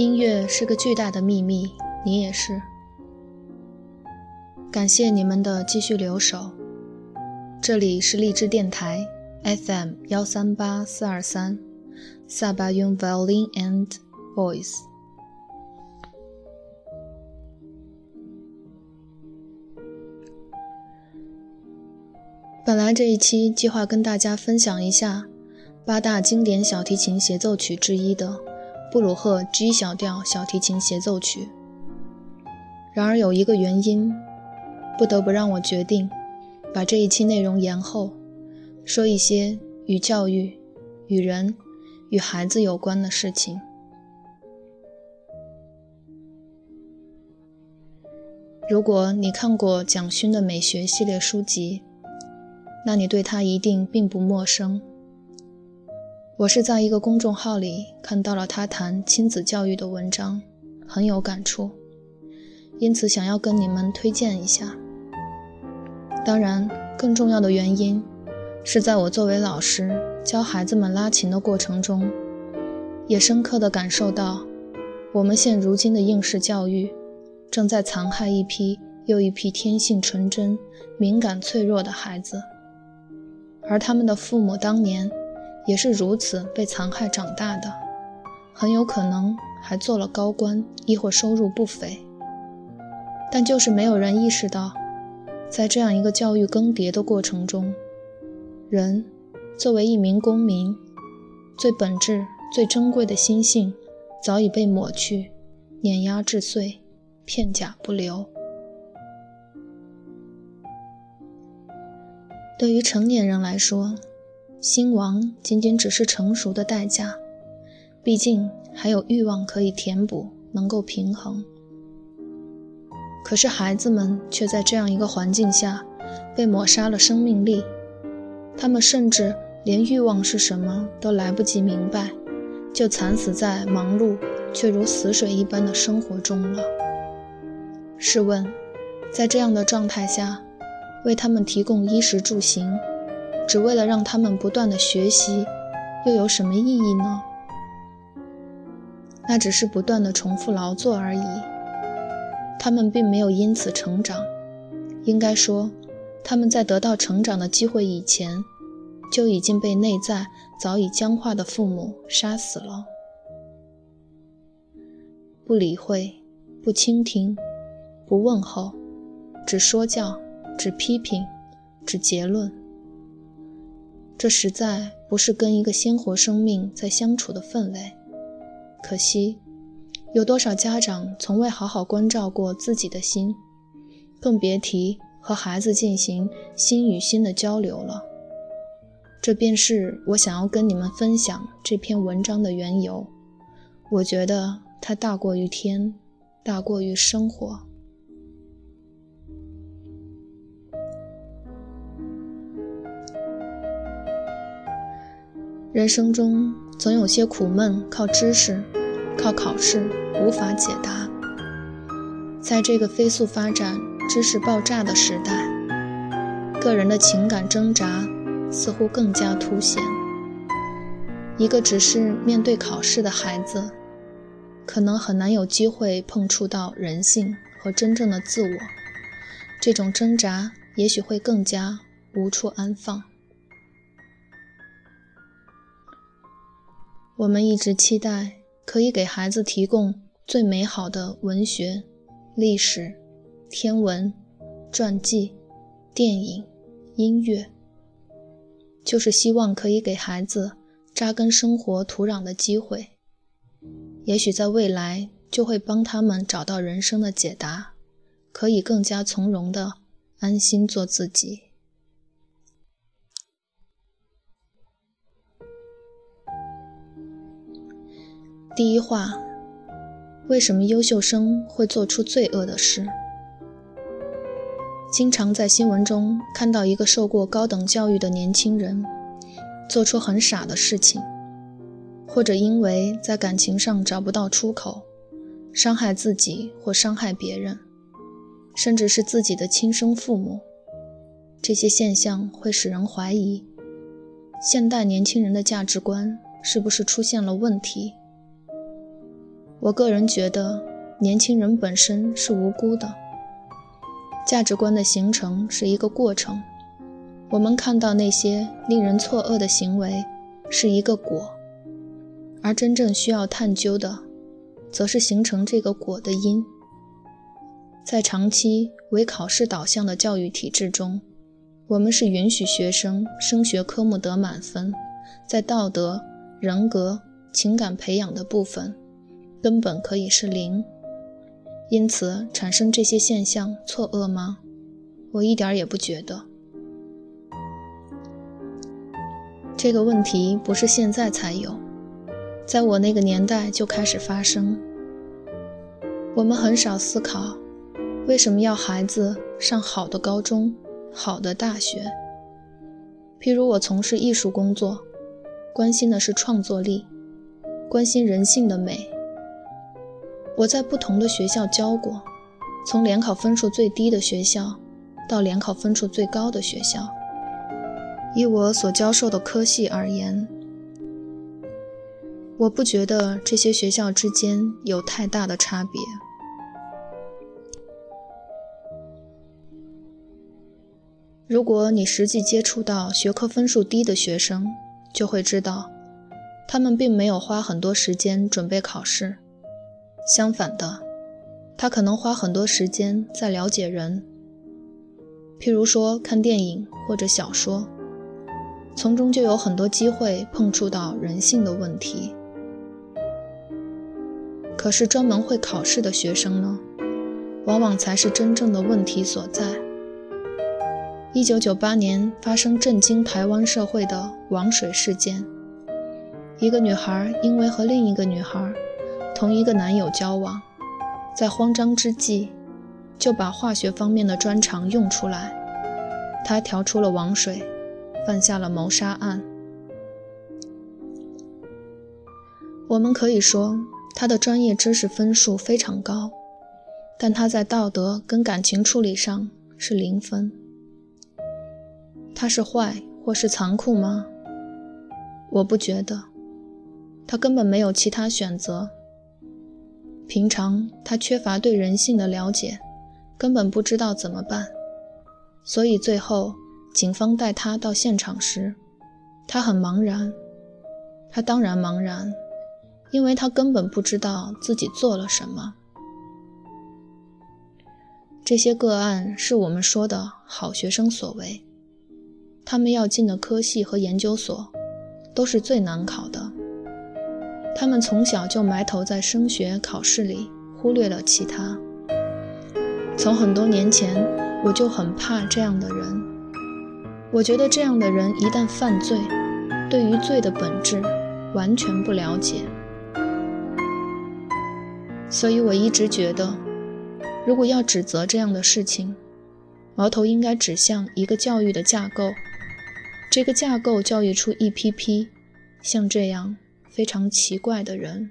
音乐是个巨大的秘密，你也是。感谢你们的继续留守。这里是荔枝电台 FM 幺三八四二三，萨巴雍 Violin and Voice。本来这一期计划跟大家分享一下八大经典小提琴协奏曲之一的布鲁赫 G 小调小提琴协奏曲，然而有一个原因。不得不让我决定，把这一期内容延后，说一些与教育、与人、与孩子有关的事情。如果你看过蒋勋的美学系列书籍，那你对他一定并不陌生。我是在一个公众号里看到了他谈亲子教育的文章，很有感触，因此想要跟你们推荐一下。当然，更重要的原因是在我作为老师教孩子们拉琴的过程中，也深刻地感受到，我们现如今的应试教育正在残害一批又一批天性纯真、敏感脆弱的孩子，而他们的父母当年也是如此被残害长大的，很有可能还做了高官，亦或收入不菲，但就是没有人意识到。在这样一个教育更迭的过程中，人作为一名公民，最本质、最珍贵的心性早已被抹去、碾压至碎、片甲不留。对于成年人来说，心亡仅仅只是成熟的代价，毕竟还有欲望可以填补，能够平衡。可是孩子们却在这样一个环境下，被抹杀了生命力。他们甚至连欲望是什么都来不及明白，就惨死在忙碌却如死水一般的生活中了。试问，在这样的状态下，为他们提供衣食住行，只为了让他们不断的学习，又有什么意义呢？那只是不断的重复劳作而已。他们并没有因此成长，应该说，他们在得到成长的机会以前，就已经被内在早已僵化的父母杀死了。不理会，不倾听，不问候，只说教，只批评，只结论。这实在不是跟一个鲜活生命在相处的氛围。可惜。有多少家长从未好好关照过自己的心，更别提和孩子进行心与心的交流了。这便是我想要跟你们分享这篇文章的缘由。我觉得它大过于天，大过于生活。人生中总有些苦闷，靠知识。靠考试无法解答。在这个飞速发展、知识爆炸的时代，个人的情感挣扎似乎更加凸显。一个只是面对考试的孩子，可能很难有机会碰触到人性和真正的自我。这种挣扎也许会更加无处安放。我们一直期待。可以给孩子提供最美好的文学、历史、天文、传记、电影、音乐，就是希望可以给孩子扎根生活土壤的机会。也许在未来就会帮他们找到人生的解答，可以更加从容的安心做自己。第一话：为什么优秀生会做出罪恶的事？经常在新闻中看到一个受过高等教育的年轻人做出很傻的事情，或者因为在感情上找不到出口，伤害自己或伤害别人，甚至是自己的亲生父母。这些现象会使人怀疑，现代年轻人的价值观是不是出现了问题？我个人觉得，年轻人本身是无辜的。价值观的形成是一个过程，我们看到那些令人错愕的行为是一个果，而真正需要探究的，则是形成这个果的因。在长期为考试导向的教育体制中，我们是允许学生升学科目得满分，在道德、人格、情感培养的部分。根本可以是零，因此产生这些现象错愕吗？我一点也不觉得。这个问题不是现在才有，在我那个年代就开始发生。我们很少思考，为什么要孩子上好的高中、好的大学。譬如我从事艺术工作，关心的是创作力，关心人性的美。我在不同的学校教过，从联考分数最低的学校到联考分数最高的学校。以我所教授的科系而言，我不觉得这些学校之间有太大的差别。如果你实际接触到学科分数低的学生，就会知道，他们并没有花很多时间准备考试。相反的，他可能花很多时间在了解人，譬如说看电影或者小说，从中就有很多机会碰触到人性的问题。可是专门会考试的学生呢，往往才是真正的问题所在。一九九八年发生震惊台湾社会的王水事件，一个女孩因为和另一个女孩。同一个男友交往，在慌张之际，就把化学方面的专长用出来。他调出了王水，犯下了谋杀案。我们可以说他的专业知识分数非常高，但他在道德跟感情处理上是零分。他是坏或是残酷吗？我不觉得，他根本没有其他选择。平常他缺乏对人性的了解，根本不知道怎么办，所以最后警方带他到现场时，他很茫然。他当然茫然，因为他根本不知道自己做了什么。这些个案是我们说的好学生所为，他们要进的科系和研究所，都是最难考的。他们从小就埋头在升学考试里，忽略了其他。从很多年前，我就很怕这样的人。我觉得这样的人一旦犯罪，对于罪的本质完全不了解。所以我一直觉得，如果要指责这样的事情，矛头应该指向一个教育的架构。这个架构教育出一批批像这样。非常奇怪的人。